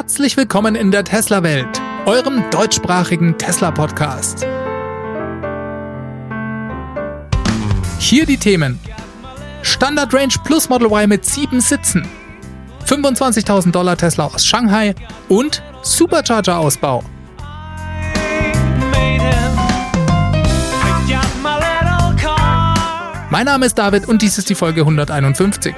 Herzlich willkommen in der Tesla-Welt, eurem deutschsprachigen Tesla-Podcast. Hier die Themen. Standard Range Plus Model Y mit 7 Sitzen. 25.000 Dollar Tesla aus Shanghai und Supercharger-Ausbau. Mein Name ist David und dies ist die Folge 151.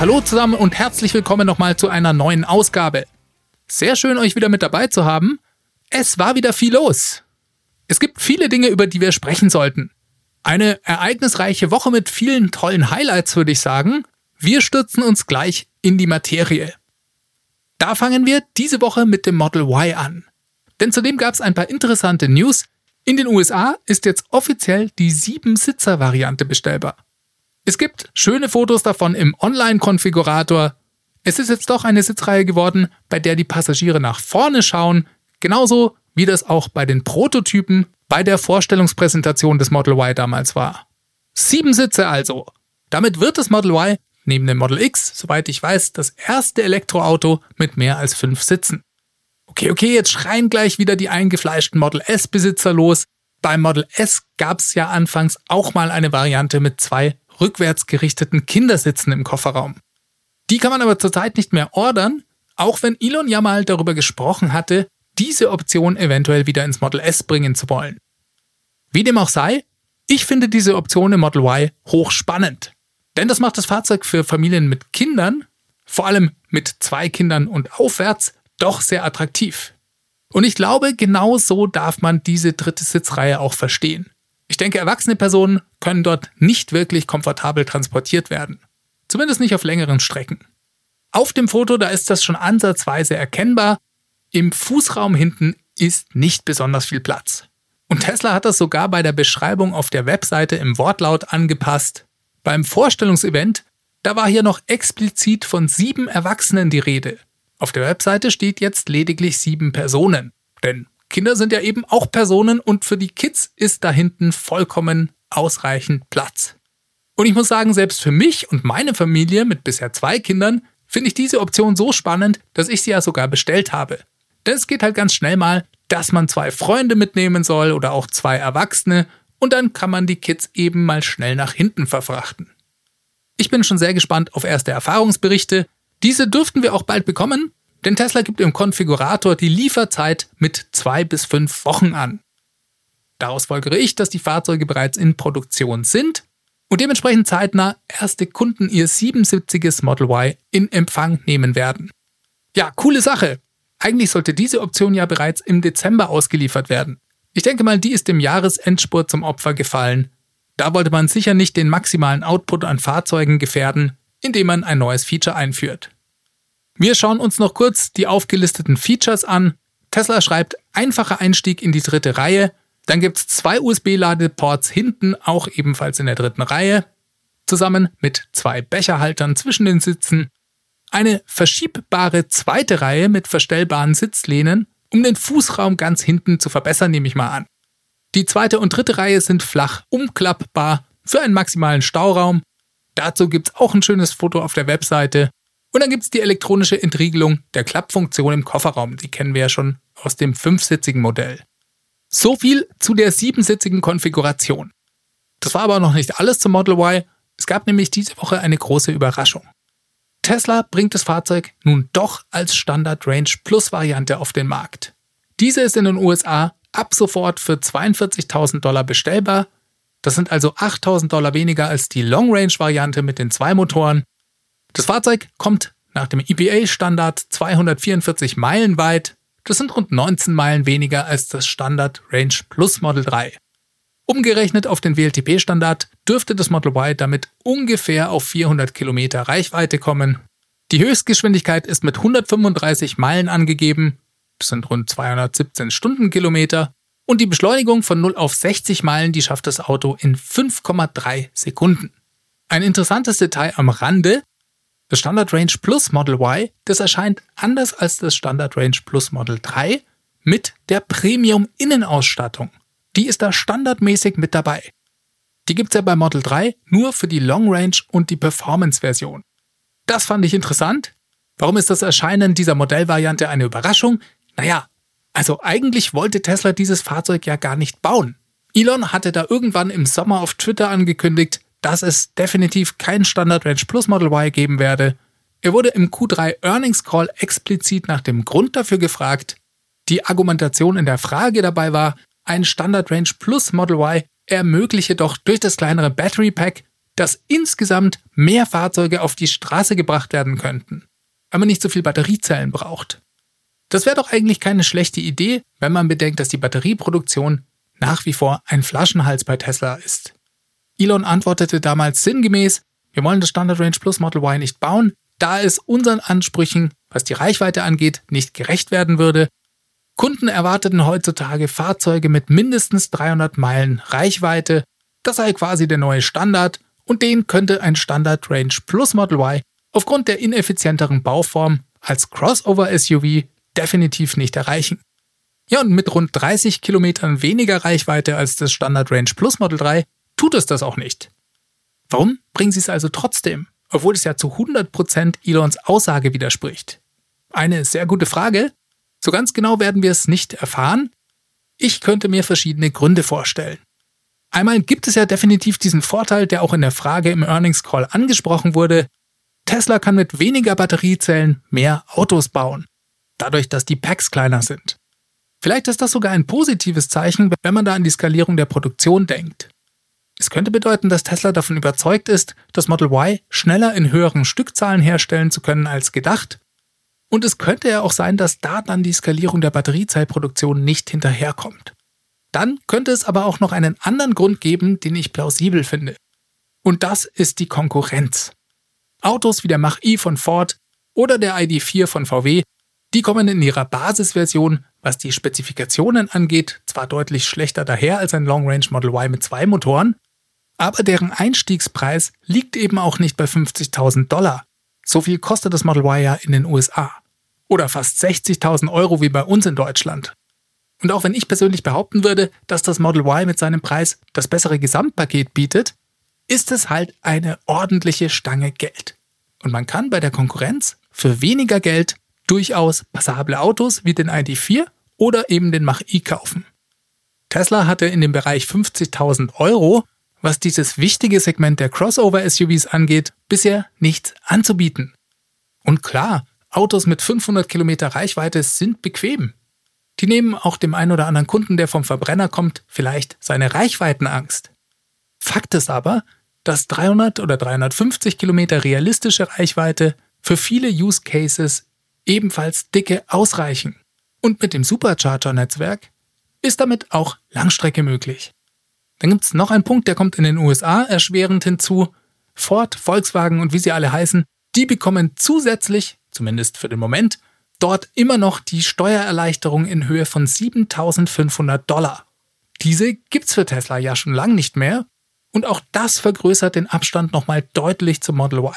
hallo zusammen und herzlich willkommen nochmal zu einer neuen Ausgabe. Sehr schön, euch wieder mit dabei zu haben. Es war wieder viel los. Es gibt viele Dinge, über die wir sprechen sollten. Eine ereignisreiche Woche mit vielen tollen Highlights, würde ich sagen. Wir stürzen uns gleich in die Materie. Da fangen wir diese Woche mit dem Model Y an. Denn zudem gab es ein paar interessante News. In den USA ist jetzt offiziell die 7-Sitzer-Variante bestellbar. Es gibt schöne Fotos davon im Online-Konfigurator. Es ist jetzt doch eine Sitzreihe geworden, bei der die Passagiere nach vorne schauen, genauso wie das auch bei den Prototypen bei der Vorstellungspräsentation des Model Y damals war. Sieben Sitze also. Damit wird das Model Y neben dem Model X, soweit ich weiß, das erste Elektroauto mit mehr als fünf Sitzen. Okay, okay, jetzt schreien gleich wieder die eingefleischten Model S-Besitzer los. Beim Model S gab es ja anfangs auch mal eine Variante mit zwei rückwärts gerichteten Kindersitzen im Kofferraum. Die kann man aber zurzeit nicht mehr ordern, auch wenn Elon ja mal darüber gesprochen hatte, diese Option eventuell wieder ins Model S bringen zu wollen. Wie dem auch sei, ich finde diese Option im Model Y hochspannend. Denn das macht das Fahrzeug für Familien mit Kindern, vor allem mit zwei Kindern und aufwärts, doch sehr attraktiv. Und ich glaube, genau so darf man diese dritte Sitzreihe auch verstehen. Ich denke, erwachsene Personen können dort nicht wirklich komfortabel transportiert werden. Zumindest nicht auf längeren Strecken. Auf dem Foto, da ist das schon ansatzweise erkennbar. Im Fußraum hinten ist nicht besonders viel Platz. Und Tesla hat das sogar bei der Beschreibung auf der Webseite im Wortlaut angepasst. Beim Vorstellungsevent, da war hier noch explizit von sieben Erwachsenen die Rede. Auf der Webseite steht jetzt lediglich sieben Personen. Denn Kinder sind ja eben auch Personen und für die Kids ist da hinten vollkommen ausreichend Platz. Und ich muss sagen, selbst für mich und meine Familie mit bisher zwei Kindern finde ich diese Option so spannend, dass ich sie ja sogar bestellt habe. Denn es geht halt ganz schnell mal, dass man zwei Freunde mitnehmen soll oder auch zwei Erwachsene und dann kann man die Kids eben mal schnell nach hinten verfrachten. Ich bin schon sehr gespannt auf erste Erfahrungsberichte. Diese dürften wir auch bald bekommen, denn Tesla gibt im Konfigurator die Lieferzeit mit zwei bis fünf Wochen an. Daraus folgere ich, dass die Fahrzeuge bereits in Produktion sind und dementsprechend zeitnah erste Kunden ihr 77 Model Y in Empfang nehmen werden. Ja, coole Sache. Eigentlich sollte diese Option ja bereits im Dezember ausgeliefert werden. Ich denke mal, die ist dem Jahresendspurt zum Opfer gefallen. Da wollte man sicher nicht den maximalen Output an Fahrzeugen gefährden, indem man ein neues Feature einführt. Wir schauen uns noch kurz die aufgelisteten Features an. Tesla schreibt einfacher Einstieg in die dritte Reihe. Dann gibt es zwei USB-Ladeports hinten, auch ebenfalls in der dritten Reihe, zusammen mit zwei Becherhaltern zwischen den Sitzen. Eine verschiebbare zweite Reihe mit verstellbaren Sitzlehnen, um den Fußraum ganz hinten zu verbessern, nehme ich mal an. Die zweite und dritte Reihe sind flach umklappbar für einen maximalen Stauraum. Dazu gibt es auch ein schönes Foto auf der Webseite. Und dann gibt es die elektronische Entriegelung der Klappfunktion im Kofferraum. Die kennen wir ja schon aus dem fünfsitzigen Modell. So viel zu der siebensitzigen Konfiguration. Das war aber noch nicht alles zum Model Y. Es gab nämlich diese Woche eine große Überraschung. Tesla bringt das Fahrzeug nun doch als Standard Range Plus Variante auf den Markt. Diese ist in den USA ab sofort für 42.000 Dollar bestellbar. Das sind also 8.000 Dollar weniger als die Long Range Variante mit den zwei Motoren das Fahrzeug kommt nach dem EPA-Standard 244 Meilen weit. Das sind rund 19 Meilen weniger als das Standard Range Plus Model 3. Umgerechnet auf den WLTP-Standard dürfte das Model Y damit ungefähr auf 400 Kilometer Reichweite kommen. Die Höchstgeschwindigkeit ist mit 135 Meilen angegeben, das sind rund 217 Stundenkilometer, und die Beschleunigung von 0 auf 60 Meilen, die schafft das Auto in 5,3 Sekunden. Ein interessantes Detail am Rande, das Standard Range Plus Model Y, das erscheint anders als das Standard Range Plus Model 3 mit der Premium-Innenausstattung. Die ist da standardmäßig mit dabei. Die gibt's ja bei Model 3 nur für die Long Range und die Performance-Version. Das fand ich interessant. Warum ist das Erscheinen dieser Modellvariante eine Überraschung? Naja, also eigentlich wollte Tesla dieses Fahrzeug ja gar nicht bauen. Elon hatte da irgendwann im Sommer auf Twitter angekündigt, dass es definitiv kein Standard Range Plus Model Y geben werde. Er wurde im Q3 Earnings Call explizit nach dem Grund dafür gefragt. Die Argumentation in der Frage dabei war, ein Standard Range Plus Model Y ermögliche doch durch das kleinere Battery Pack, dass insgesamt mehr Fahrzeuge auf die Straße gebracht werden könnten, weil man nicht so viel Batteriezellen braucht. Das wäre doch eigentlich keine schlechte Idee, wenn man bedenkt, dass die Batterieproduktion nach wie vor ein Flaschenhals bei Tesla ist. Elon antwortete damals sinngemäß, wir wollen das Standard Range Plus Model Y nicht bauen, da es unseren Ansprüchen, was die Reichweite angeht, nicht gerecht werden würde. Kunden erwarteten heutzutage Fahrzeuge mit mindestens 300 Meilen Reichweite. Das sei quasi der neue Standard und den könnte ein Standard Range Plus Model Y aufgrund der ineffizienteren Bauform als Crossover-SUV definitiv nicht erreichen. Ja, und mit rund 30 Kilometern weniger Reichweite als das Standard Range Plus Model 3 tut es das auch nicht. Warum bringen sie es also trotzdem, obwohl es ja zu 100% Elons Aussage widerspricht? Eine sehr gute Frage. So ganz genau werden wir es nicht erfahren. Ich könnte mir verschiedene Gründe vorstellen. Einmal gibt es ja definitiv diesen Vorteil, der auch in der Frage im Earnings Call angesprochen wurde. Tesla kann mit weniger Batteriezellen mehr Autos bauen, dadurch, dass die Packs kleiner sind. Vielleicht ist das sogar ein positives Zeichen, wenn man da an die Skalierung der Produktion denkt. Es könnte bedeuten, dass Tesla davon überzeugt ist, das Model Y schneller in höheren Stückzahlen herstellen zu können als gedacht. Und es könnte ja auch sein, dass da dann die Skalierung der Batteriezeitproduktion nicht hinterherkommt. Dann könnte es aber auch noch einen anderen Grund geben, den ich plausibel finde. Und das ist die Konkurrenz. Autos wie der Mach-I von Ford oder der ID4 von VW, die kommen in ihrer Basisversion, was die Spezifikationen angeht, zwar deutlich schlechter daher als ein Long Range Model Y mit zwei Motoren, aber deren Einstiegspreis liegt eben auch nicht bei 50.000 Dollar. So viel kostet das Model Y ja in den USA. Oder fast 60.000 Euro wie bei uns in Deutschland. Und auch wenn ich persönlich behaupten würde, dass das Model Y mit seinem Preis das bessere Gesamtpaket bietet, ist es halt eine ordentliche Stange Geld. Und man kann bei der Konkurrenz für weniger Geld durchaus passable Autos wie den ID4 oder eben den Mach-I kaufen. Tesla hatte in dem Bereich 50.000 Euro was dieses wichtige Segment der Crossover-SUVs angeht, bisher nichts anzubieten. Und klar, Autos mit 500 Kilometer Reichweite sind bequem. Die nehmen auch dem einen oder anderen Kunden, der vom Verbrenner kommt, vielleicht seine Reichweitenangst. Fakt ist aber, dass 300 oder 350 Kilometer realistische Reichweite für viele Use Cases ebenfalls dicke ausreichen. Und mit dem Supercharger-Netzwerk ist damit auch Langstrecke möglich. Dann gibt es noch einen Punkt, der kommt in den USA erschwerend hinzu. Ford, Volkswagen und wie sie alle heißen, die bekommen zusätzlich, zumindest für den Moment, dort immer noch die Steuererleichterung in Höhe von 7500 Dollar. Diese gibt's für Tesla ja schon lang nicht mehr und auch das vergrößert den Abstand nochmal deutlich zum Model Y.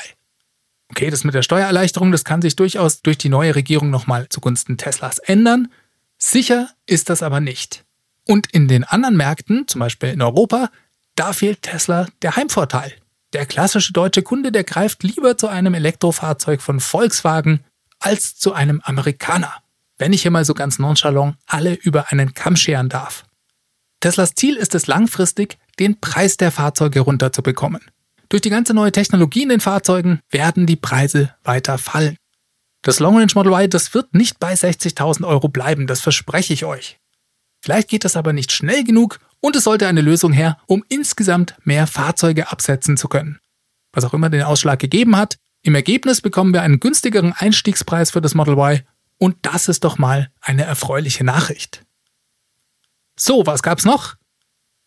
Okay, das mit der Steuererleichterung, das kann sich durchaus durch die neue Regierung nochmal zugunsten Teslas ändern. Sicher ist das aber nicht. Und in den anderen Märkten, zum Beispiel in Europa, da fehlt Tesla der Heimvorteil. Der klassische deutsche Kunde, der greift lieber zu einem Elektrofahrzeug von Volkswagen als zu einem Amerikaner. Wenn ich hier mal so ganz nonchalant alle über einen Kamm scheren darf. Teslas Ziel ist es langfristig, den Preis der Fahrzeuge runterzubekommen. Durch die ganze neue Technologie in den Fahrzeugen werden die Preise weiter fallen. Das Long Range Model Y, das wird nicht bei 60.000 Euro bleiben, das verspreche ich euch. Vielleicht geht das aber nicht schnell genug und es sollte eine Lösung her, um insgesamt mehr Fahrzeuge absetzen zu können. Was auch immer den Ausschlag gegeben hat, im Ergebnis bekommen wir einen günstigeren Einstiegspreis für das Model Y und das ist doch mal eine erfreuliche Nachricht. So, was gab's noch?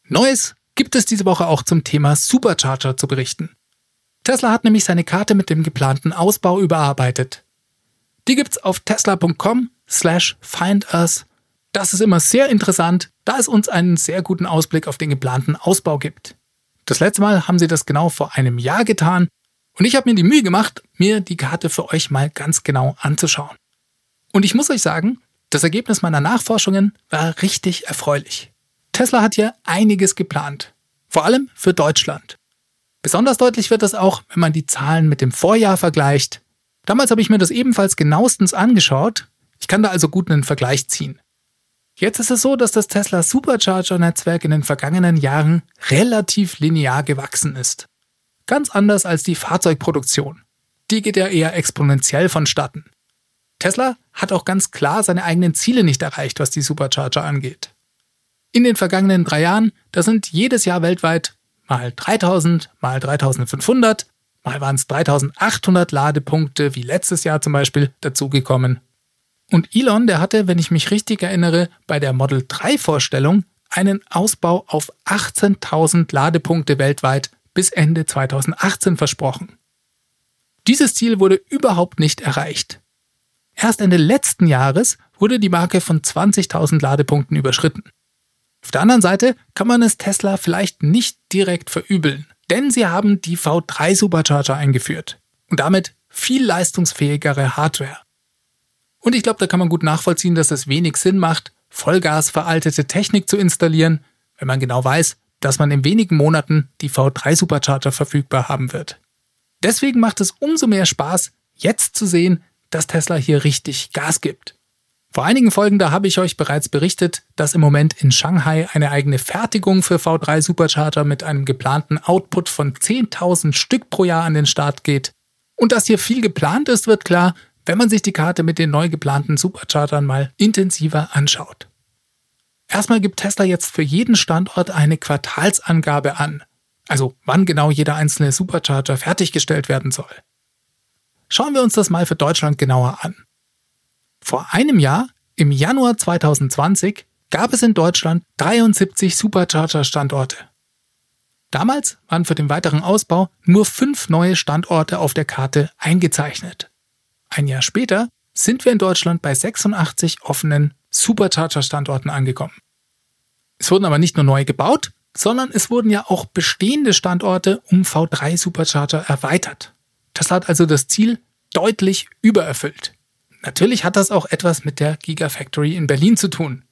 Neues gibt es diese Woche auch zum Thema Supercharger zu berichten. Tesla hat nämlich seine Karte mit dem geplanten Ausbau überarbeitet. Die gibt's auf tesla.com slash findus das ist immer sehr interessant, da es uns einen sehr guten Ausblick auf den geplanten Ausbau gibt. Das letzte Mal haben sie das genau vor einem Jahr getan und ich habe mir die Mühe gemacht, mir die Karte für euch mal ganz genau anzuschauen. Und ich muss euch sagen, Das Ergebnis meiner Nachforschungen war richtig erfreulich. Tesla hat hier einiges geplant, vor allem für Deutschland. Besonders deutlich wird das auch, wenn man die Zahlen mit dem Vorjahr vergleicht. Damals habe ich mir das ebenfalls genauestens angeschaut. Ich kann da also gut einen Vergleich ziehen. Jetzt ist es so, dass das Tesla Supercharger-Netzwerk in den vergangenen Jahren relativ linear gewachsen ist. Ganz anders als die Fahrzeugproduktion. Die geht ja eher exponentiell vonstatten. Tesla hat auch ganz klar seine eigenen Ziele nicht erreicht, was die Supercharger angeht. In den vergangenen drei Jahren, da sind jedes Jahr weltweit mal 3000, mal 3500, mal waren es 3800 Ladepunkte, wie letztes Jahr zum Beispiel, dazugekommen. Und Elon, der hatte, wenn ich mich richtig erinnere, bei der Model 3 Vorstellung einen Ausbau auf 18.000 Ladepunkte weltweit bis Ende 2018 versprochen. Dieses Ziel wurde überhaupt nicht erreicht. Erst Ende letzten Jahres wurde die Marke von 20.000 Ladepunkten überschritten. Auf der anderen Seite kann man es Tesla vielleicht nicht direkt verübeln, denn sie haben die V3 Supercharger eingeführt und damit viel leistungsfähigere Hardware. Und ich glaube, da kann man gut nachvollziehen, dass es wenig Sinn macht, Vollgas veraltete Technik zu installieren, wenn man genau weiß, dass man in wenigen Monaten die V3 Supercharger verfügbar haben wird. Deswegen macht es umso mehr Spaß, jetzt zu sehen, dass Tesla hier richtig Gas gibt. Vor einigen Folgen da habe ich euch bereits berichtet, dass im Moment in Shanghai eine eigene Fertigung für V3 Supercharger mit einem geplanten Output von 10.000 Stück pro Jahr an den Start geht. Und dass hier viel geplant ist, wird klar, wenn man sich die Karte mit den neu geplanten Superchargern mal intensiver anschaut. Erstmal gibt Tesla jetzt für jeden Standort eine Quartalsangabe an, also wann genau jeder einzelne Supercharger fertiggestellt werden soll. Schauen wir uns das mal für Deutschland genauer an. Vor einem Jahr, im Januar 2020, gab es in Deutschland 73 Supercharger-Standorte. Damals waren für den weiteren Ausbau nur fünf neue Standorte auf der Karte eingezeichnet. Ein Jahr später sind wir in Deutschland bei 86 offenen Supercharger-Standorten angekommen. Es wurden aber nicht nur neue gebaut, sondern es wurden ja auch bestehende Standorte um V3 Supercharger erweitert. Das hat also das Ziel deutlich übererfüllt. Natürlich hat das auch etwas mit der Gigafactory in Berlin zu tun.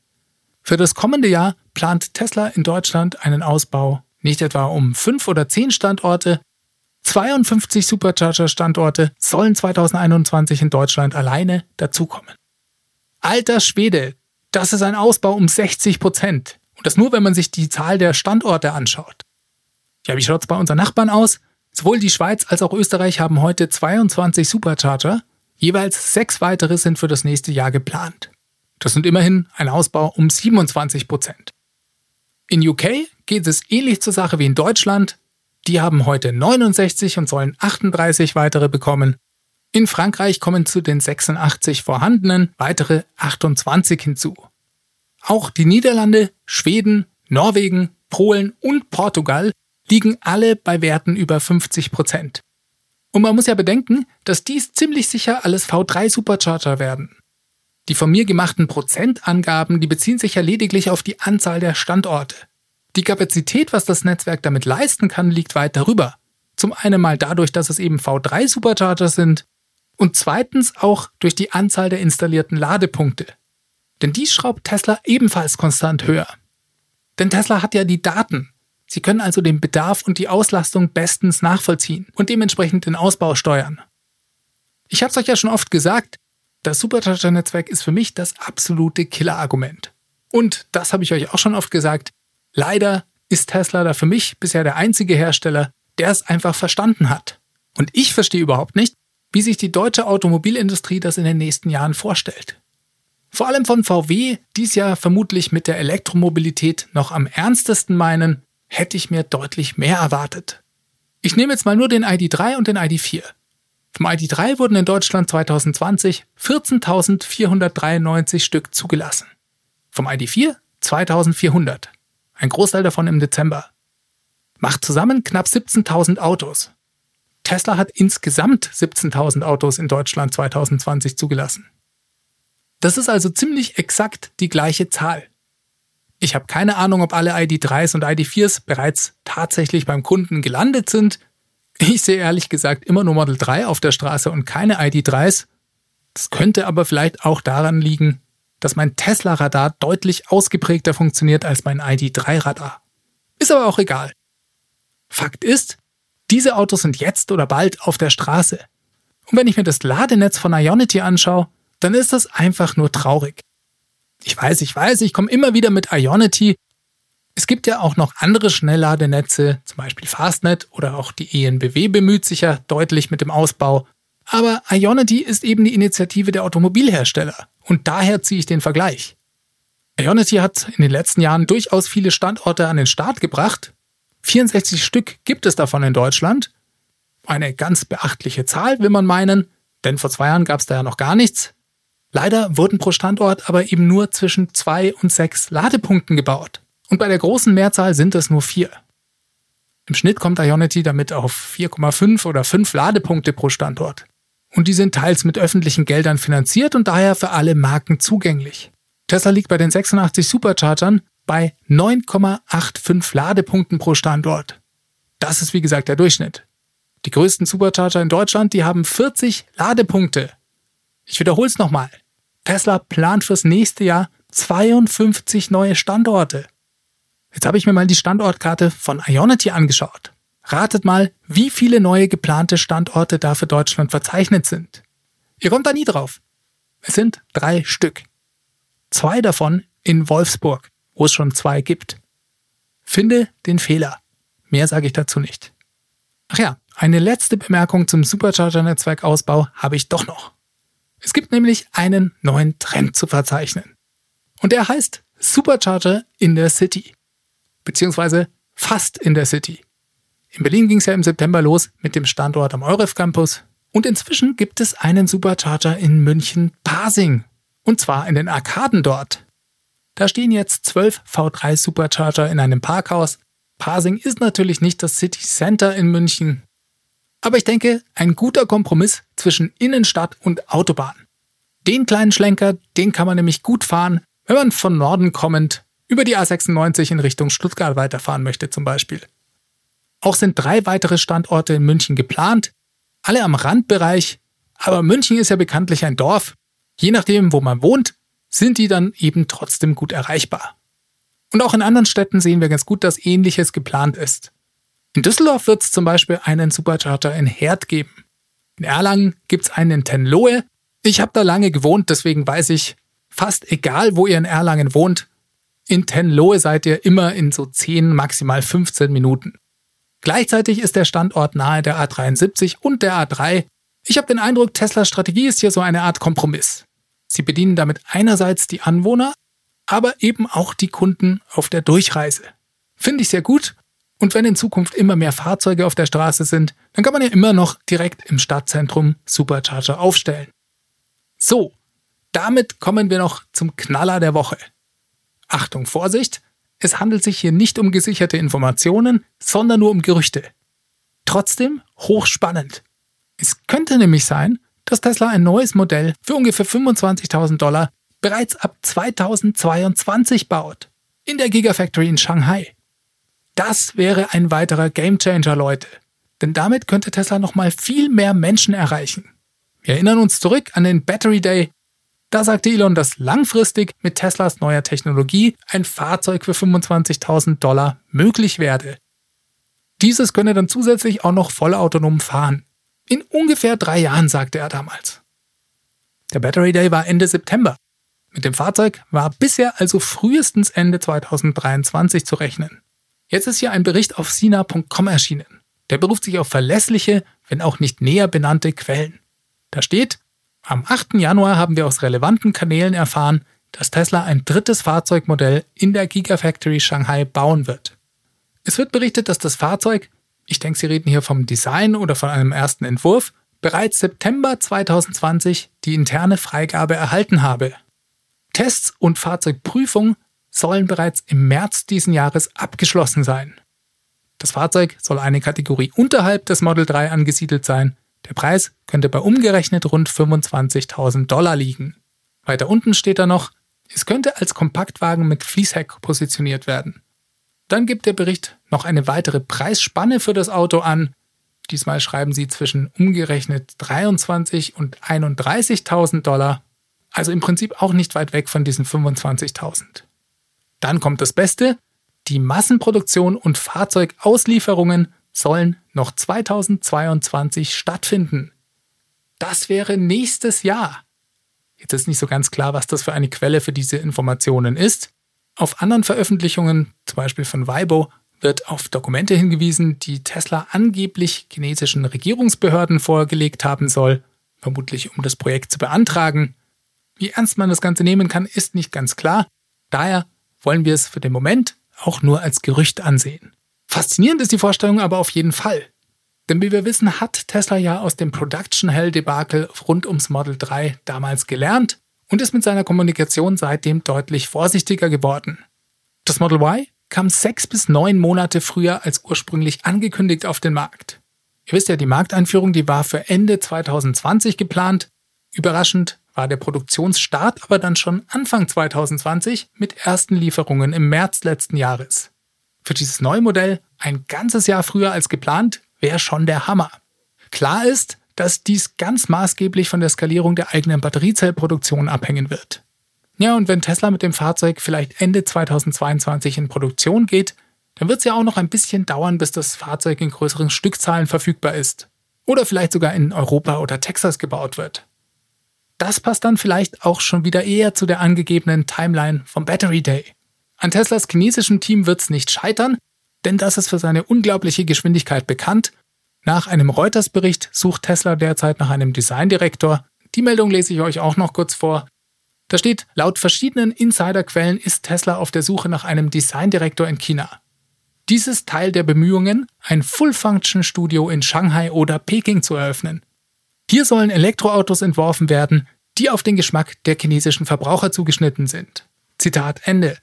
Für das kommende Jahr plant Tesla in Deutschland einen Ausbau nicht etwa um fünf oder zehn Standorte. 52 Supercharger-Standorte sollen 2021 in Deutschland alleine dazukommen. Alter Schwede, das ist ein Ausbau um 60 Prozent. Und das nur, wenn man sich die Zahl der Standorte anschaut. Ja, wie schaut es bei unseren Nachbarn aus? Sowohl die Schweiz als auch Österreich haben heute 22 Supercharger Jeweils sechs weitere sind für das nächste Jahr geplant. Das sind immerhin ein Ausbau um 27 Prozent. In UK geht es ähnlich zur Sache wie in Deutschland. Die haben heute 69 und sollen 38 weitere bekommen. In Frankreich kommen zu den 86 vorhandenen weitere 28 hinzu. Auch die Niederlande, Schweden, Norwegen, Polen und Portugal liegen alle bei Werten über 50 Prozent. Und man muss ja bedenken, dass dies ziemlich sicher alles V3 Supercharger werden. Die von mir gemachten Prozentangaben, die beziehen sich ja lediglich auf die Anzahl der Standorte. Die Kapazität, was das Netzwerk damit leisten kann, liegt weit darüber. Zum einen mal dadurch, dass es eben V3 Supercharger sind und zweitens auch durch die Anzahl der installierten Ladepunkte. Denn dies schraubt Tesla ebenfalls konstant höher. Denn Tesla hat ja die Daten, Sie können also den Bedarf und die Auslastung bestens nachvollziehen und dementsprechend den Ausbau steuern. Ich habe es euch ja schon oft gesagt, das Supercharger-Netzwerk ist für mich das absolute Killer-Argument. Und das habe ich euch auch schon oft gesagt. Leider ist Tesla da für mich bisher der einzige Hersteller, der es einfach verstanden hat. Und ich verstehe überhaupt nicht, wie sich die deutsche Automobilindustrie das in den nächsten Jahren vorstellt. Vor allem von VW, dies ja vermutlich mit der Elektromobilität noch am ernstesten meinen, hätte ich mir deutlich mehr erwartet. Ich nehme jetzt mal nur den ID3 und den ID4. Vom ID3 wurden in Deutschland 2020 14.493 Stück zugelassen. Vom ID4 2400. Ein Großteil davon im Dezember. Macht zusammen knapp 17.000 Autos. Tesla hat insgesamt 17.000 Autos in Deutschland 2020 zugelassen. Das ist also ziemlich exakt die gleiche Zahl. Ich habe keine Ahnung, ob alle ID3s und ID4s bereits tatsächlich beim Kunden gelandet sind. Ich sehe ehrlich gesagt immer nur Model 3 auf der Straße und keine ID3s. Das könnte aber vielleicht auch daran liegen, dass mein Tesla-Radar deutlich ausgeprägter funktioniert als mein ID3-Radar. Ist aber auch egal. Fakt ist, diese Autos sind jetzt oder bald auf der Straße. Und wenn ich mir das Ladenetz von Ionity anschaue, dann ist das einfach nur traurig. Ich weiß, ich weiß, ich komme immer wieder mit Ionity. Es gibt ja auch noch andere Schnellladenetze, zum Beispiel Fastnet oder auch die ENBW bemüht sich ja deutlich mit dem Ausbau. Aber Ionity ist eben die Initiative der Automobilhersteller und daher ziehe ich den Vergleich. Ionity hat in den letzten Jahren durchaus viele Standorte an den Start gebracht. 64 Stück gibt es davon in Deutschland. Eine ganz beachtliche Zahl, will man meinen, denn vor zwei Jahren gab es da ja noch gar nichts. Leider wurden pro Standort aber eben nur zwischen zwei und sechs Ladepunkten gebaut. Und bei der großen Mehrzahl sind es nur vier. Im Schnitt kommt Ionity damit auf 4,5 oder 5 Ladepunkte pro Standort. Und die sind teils mit öffentlichen Geldern finanziert und daher für alle Marken zugänglich. Tesla liegt bei den 86 Superchargern bei 9,85 Ladepunkten pro Standort. Das ist wie gesagt der Durchschnitt. Die größten Supercharger in Deutschland, die haben 40 Ladepunkte. Ich wiederhole es nochmal. Tesla plant fürs nächste Jahr 52 neue Standorte. Jetzt habe ich mir mal die Standortkarte von Ionity angeschaut. Ratet mal, wie viele neue geplante Standorte da für Deutschland verzeichnet sind. Ihr kommt da nie drauf. Es sind drei Stück. Zwei davon in Wolfsburg, wo es schon zwei gibt. Finde den Fehler. Mehr sage ich dazu nicht. Ach ja, eine letzte Bemerkung zum Supercharger-Netzwerkausbau habe ich doch noch. Es gibt nämlich einen neuen Trend zu verzeichnen. Und der heißt Supercharger in der City. Beziehungsweise fast in der City. In Berlin ging es ja im September los mit dem Standort am Euref Campus. Und inzwischen gibt es einen Supercharger in München-Pasing. Und zwar in den Arkaden dort. Da stehen jetzt zwölf V3 Supercharger in einem Parkhaus. Pasing ist natürlich nicht das City Center in München, aber ich denke, ein guter Kompromiss zwischen Innenstadt und Autobahn. Den kleinen Schlenker, den kann man nämlich gut fahren, wenn man von Norden kommend über die A96 in Richtung Stuttgart weiterfahren möchte zum Beispiel. Auch sind drei weitere Standorte in München geplant, alle am Randbereich, aber München ist ja bekanntlich ein Dorf. Je nachdem, wo man wohnt, sind die dann eben trotzdem gut erreichbar. Und auch in anderen Städten sehen wir ganz gut, dass ähnliches geplant ist. In Düsseldorf wird es zum Beispiel einen Supercharger in Herd geben. In Erlangen gibt es einen in Tenlohe. Ich habe da lange gewohnt, deswegen weiß ich, fast egal, wo ihr in Erlangen wohnt, in Tenlohe seid ihr immer in so 10, maximal 15 Minuten. Gleichzeitig ist der Standort nahe der A73 und der A3. Ich habe den Eindruck, Teslas Strategie ist hier so eine Art Kompromiss. Sie bedienen damit einerseits die Anwohner, aber eben auch die Kunden auf der Durchreise. Finde ich sehr gut und wenn in Zukunft immer mehr Fahrzeuge auf der Straße sind, dann kann man ja immer noch direkt im Stadtzentrum Supercharger aufstellen. So, damit kommen wir noch zum Knaller der Woche. Achtung, Vorsicht, es handelt sich hier nicht um gesicherte Informationen, sondern nur um Gerüchte. Trotzdem hochspannend. Es könnte nämlich sein, dass Tesla ein neues Modell für ungefähr 25.000 Dollar bereits ab 2022 baut. In der Gigafactory in Shanghai. Das wäre ein weiterer Gamechanger, Leute. Denn damit könnte Tesla nochmal viel mehr Menschen erreichen. Wir erinnern uns zurück an den Battery Day. Da sagte Elon, dass langfristig mit Teslas neuer Technologie ein Fahrzeug für 25.000 Dollar möglich werde. Dieses könne dann zusätzlich auch noch vollautonom fahren. In ungefähr drei Jahren, sagte er damals. Der Battery Day war Ende September. Mit dem Fahrzeug war bisher also frühestens Ende 2023 zu rechnen. Jetzt ist hier ein Bericht auf sina.com erschienen. Der beruft sich auf verlässliche, wenn auch nicht näher benannte Quellen. Da steht, am 8. Januar haben wir aus relevanten Kanälen erfahren, dass Tesla ein drittes Fahrzeugmodell in der Gigafactory Shanghai bauen wird. Es wird berichtet, dass das Fahrzeug, ich denke, Sie reden hier vom Design oder von einem ersten Entwurf, bereits September 2020 die interne Freigabe erhalten habe. Tests und Fahrzeugprüfung sollen bereits im März diesen Jahres abgeschlossen sein. Das Fahrzeug soll eine Kategorie unterhalb des Model 3 angesiedelt sein. Der Preis könnte bei umgerechnet rund 25.000 Dollar liegen. Weiter unten steht da noch, es könnte als Kompaktwagen mit Fließheck positioniert werden. Dann gibt der Bericht noch eine weitere Preisspanne für das Auto an. Diesmal schreiben sie zwischen umgerechnet 23 und 31.000 Dollar. Also im Prinzip auch nicht weit weg von diesen 25.000. Dann kommt das Beste. Die Massenproduktion und Fahrzeugauslieferungen sollen noch 2022 stattfinden. Das wäre nächstes Jahr. Jetzt ist nicht so ganz klar, was das für eine Quelle für diese Informationen ist. Auf anderen Veröffentlichungen, zum Beispiel von Weibo, wird auf Dokumente hingewiesen, die Tesla angeblich chinesischen Regierungsbehörden vorgelegt haben soll, vermutlich um das Projekt zu beantragen. Wie ernst man das Ganze nehmen kann, ist nicht ganz klar. Daher wollen wir es für den Moment auch nur als Gerücht ansehen. Faszinierend ist die Vorstellung aber auf jeden Fall. Denn wie wir wissen, hat Tesla ja aus dem Production Hell Debakel rund ums Model 3 damals gelernt und ist mit seiner Kommunikation seitdem deutlich vorsichtiger geworden. Das Model Y kam sechs bis neun Monate früher als ursprünglich angekündigt auf den Markt. Ihr wisst ja, die Markteinführung, die war für Ende 2020 geplant. Überraschend war der Produktionsstart aber dann schon Anfang 2020 mit ersten Lieferungen im März letzten Jahres. Für dieses neue Modell ein ganzes Jahr früher als geplant wäre schon der Hammer. Klar ist, dass dies ganz maßgeblich von der Skalierung der eigenen Batteriezellproduktion abhängen wird. Ja, und wenn Tesla mit dem Fahrzeug vielleicht Ende 2022 in Produktion geht, dann wird es ja auch noch ein bisschen dauern, bis das Fahrzeug in größeren Stückzahlen verfügbar ist. Oder vielleicht sogar in Europa oder Texas gebaut wird. Das passt dann vielleicht auch schon wieder eher zu der angegebenen Timeline vom Battery Day. An Teslas chinesischem Team wird es nicht scheitern, denn das ist für seine unglaubliche Geschwindigkeit bekannt. Nach einem Reuters-Bericht sucht Tesla derzeit nach einem Designdirektor. Die Meldung lese ich euch auch noch kurz vor. Da steht, laut verschiedenen Insiderquellen ist Tesla auf der Suche nach einem Designdirektor in China. Dies ist Teil der Bemühungen, ein Full-Function-Studio in Shanghai oder Peking zu eröffnen. Hier sollen Elektroautos entworfen werden, die auf den Geschmack der chinesischen Verbraucher zugeschnitten sind. Zitat Ende.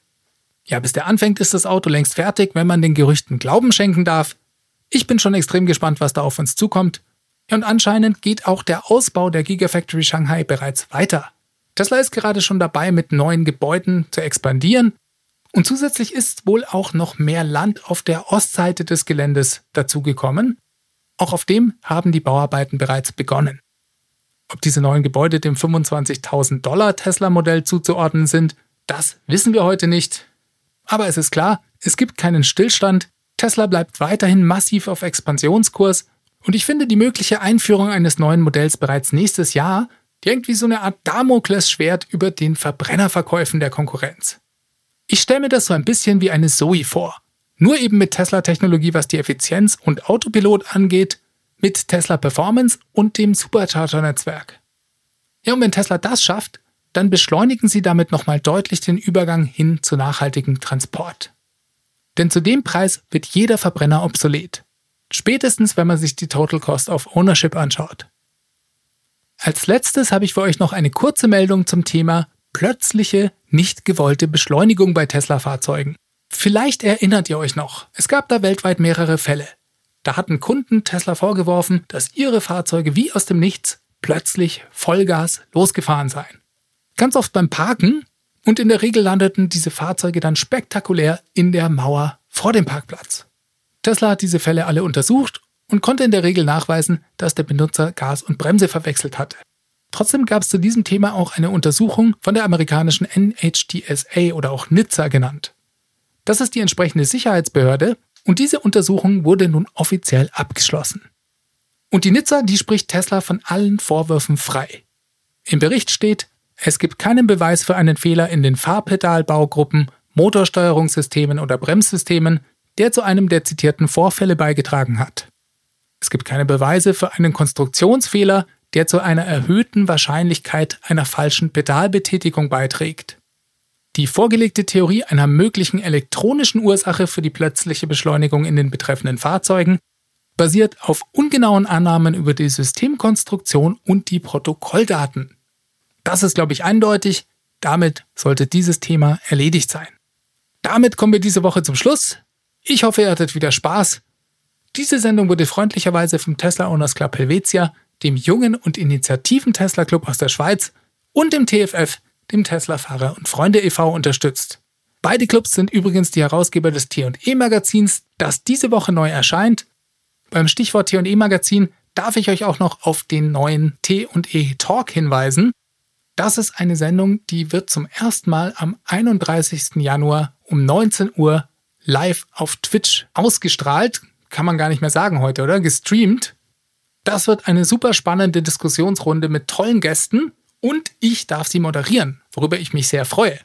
Ja, bis der anfängt, ist das Auto längst fertig, wenn man den Gerüchten Glauben schenken darf. Ich bin schon extrem gespannt, was da auf uns zukommt. Und anscheinend geht auch der Ausbau der Gigafactory Shanghai bereits weiter. Tesla ist gerade schon dabei, mit neuen Gebäuden zu expandieren. Und zusätzlich ist wohl auch noch mehr Land auf der Ostseite des Geländes dazugekommen. Auch auf dem haben die Bauarbeiten bereits begonnen. Ob diese neuen Gebäude dem 25.000 Dollar Tesla-Modell zuzuordnen sind, das wissen wir heute nicht. Aber es ist klar, es gibt keinen Stillstand. Tesla bleibt weiterhin massiv auf Expansionskurs und ich finde die mögliche Einführung eines neuen Modells bereits nächstes Jahr irgendwie so eine Art Damoklesschwert über den Verbrennerverkäufen der Konkurrenz. Ich stelle mir das so ein bisschen wie eine Zoe vor. Nur eben mit Tesla-Technologie, was die Effizienz und Autopilot angeht, mit Tesla Performance und dem Supercharger-Netzwerk. Ja, und wenn Tesla das schafft, dann beschleunigen sie damit nochmal deutlich den Übergang hin zu nachhaltigem Transport. Denn zu dem Preis wird jeder Verbrenner obsolet. Spätestens, wenn man sich die Total Cost of Ownership anschaut. Als letztes habe ich für euch noch eine kurze Meldung zum Thema plötzliche, nicht gewollte Beschleunigung bei Tesla-Fahrzeugen. Vielleicht erinnert ihr euch noch, es gab da weltweit mehrere Fälle. Da hatten Kunden Tesla vorgeworfen, dass ihre Fahrzeuge wie aus dem Nichts plötzlich Vollgas losgefahren seien. Ganz oft beim Parken und in der Regel landeten diese Fahrzeuge dann spektakulär in der Mauer vor dem Parkplatz. Tesla hat diese Fälle alle untersucht und konnte in der Regel nachweisen, dass der Benutzer Gas und Bremse verwechselt hatte. Trotzdem gab es zu diesem Thema auch eine Untersuchung von der amerikanischen NHTSA oder auch NHTSA genannt. Das ist die entsprechende Sicherheitsbehörde und diese Untersuchung wurde nun offiziell abgeschlossen. Und die NHTSA, die spricht Tesla von allen Vorwürfen frei. Im Bericht steht, es gibt keinen Beweis für einen Fehler in den Fahrpedalbaugruppen, Motorsteuerungssystemen oder Bremssystemen, der zu einem der zitierten Vorfälle beigetragen hat. Es gibt keine Beweise für einen Konstruktionsfehler, der zu einer erhöhten Wahrscheinlichkeit einer falschen Pedalbetätigung beiträgt. Die vorgelegte Theorie einer möglichen elektronischen Ursache für die plötzliche Beschleunigung in den betreffenden Fahrzeugen basiert auf ungenauen Annahmen über die Systemkonstruktion und die Protokolldaten. Das ist, glaube ich, eindeutig. Damit sollte dieses Thema erledigt sein. Damit kommen wir diese Woche zum Schluss. Ich hoffe, ihr hattet wieder Spaß. Diese Sendung wurde freundlicherweise vom Tesla Owners Club Helvetia, dem jungen und initiativen Tesla Club aus der Schweiz und dem TFF, dem Tesla Fahrer und Freunde e.V. unterstützt. Beide Clubs sind übrigens die Herausgeber des T&E Magazins, das diese Woche neu erscheint. Beim Stichwort T&E Magazin darf ich euch auch noch auf den neuen T&E Talk hinweisen. Das ist eine Sendung, die wird zum ersten Mal am 31. Januar um 19 Uhr live auf Twitch ausgestrahlt. Kann man gar nicht mehr sagen heute, oder? Gestreamt. Das wird eine super spannende Diskussionsrunde mit tollen Gästen und ich darf sie moderieren, worüber ich mich sehr freue.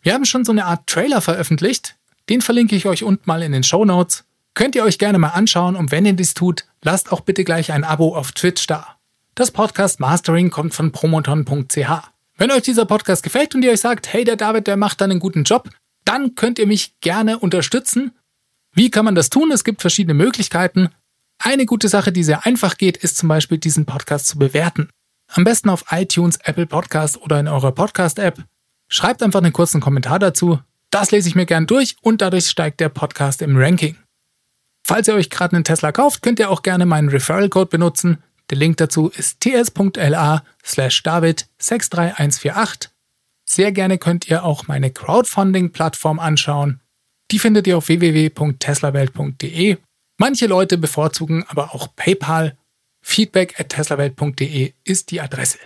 Wir haben schon so eine Art Trailer veröffentlicht. Den verlinke ich euch unten mal in den Show Notes. Könnt ihr euch gerne mal anschauen und wenn ihr dies tut, lasst auch bitte gleich ein Abo auf Twitch da. Das Podcast Mastering kommt von promoton.ch. Wenn euch dieser Podcast gefällt und ihr euch sagt, hey, der David, der macht da einen guten Job, dann könnt ihr mich gerne unterstützen. Wie kann man das tun? Es gibt verschiedene Möglichkeiten. Eine gute Sache, die sehr einfach geht, ist zum Beispiel diesen Podcast zu bewerten. Am besten auf iTunes, Apple Podcast oder in eurer Podcast-App. Schreibt einfach einen kurzen Kommentar dazu. Das lese ich mir gern durch und dadurch steigt der Podcast im Ranking. Falls ihr euch gerade einen Tesla kauft, könnt ihr auch gerne meinen Referral-Code benutzen. Der Link dazu ist ts.la slash david 63148. Sehr gerne könnt ihr auch meine Crowdfunding-Plattform anschauen. Die findet ihr auf www.teslawelt.de. Manche Leute bevorzugen aber auch PayPal. Feedback at teslawelt.de ist die Adresse.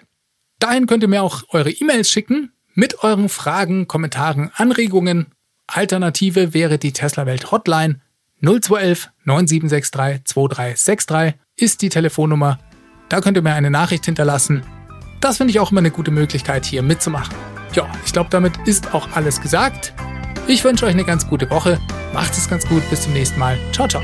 Dahin könnt ihr mir auch eure E-Mails schicken mit euren Fragen, Kommentaren, Anregungen. Alternative wäre die Tesla Welt Hotline 0211 9763 2363 ist die Telefonnummer. Da könnt ihr mir eine Nachricht hinterlassen. Das finde ich auch immer eine gute Möglichkeit, hier mitzumachen. Ja, ich glaube, damit ist auch alles gesagt. Ich wünsche euch eine ganz gute Woche. Macht es ganz gut. Bis zum nächsten Mal. Ciao, ciao.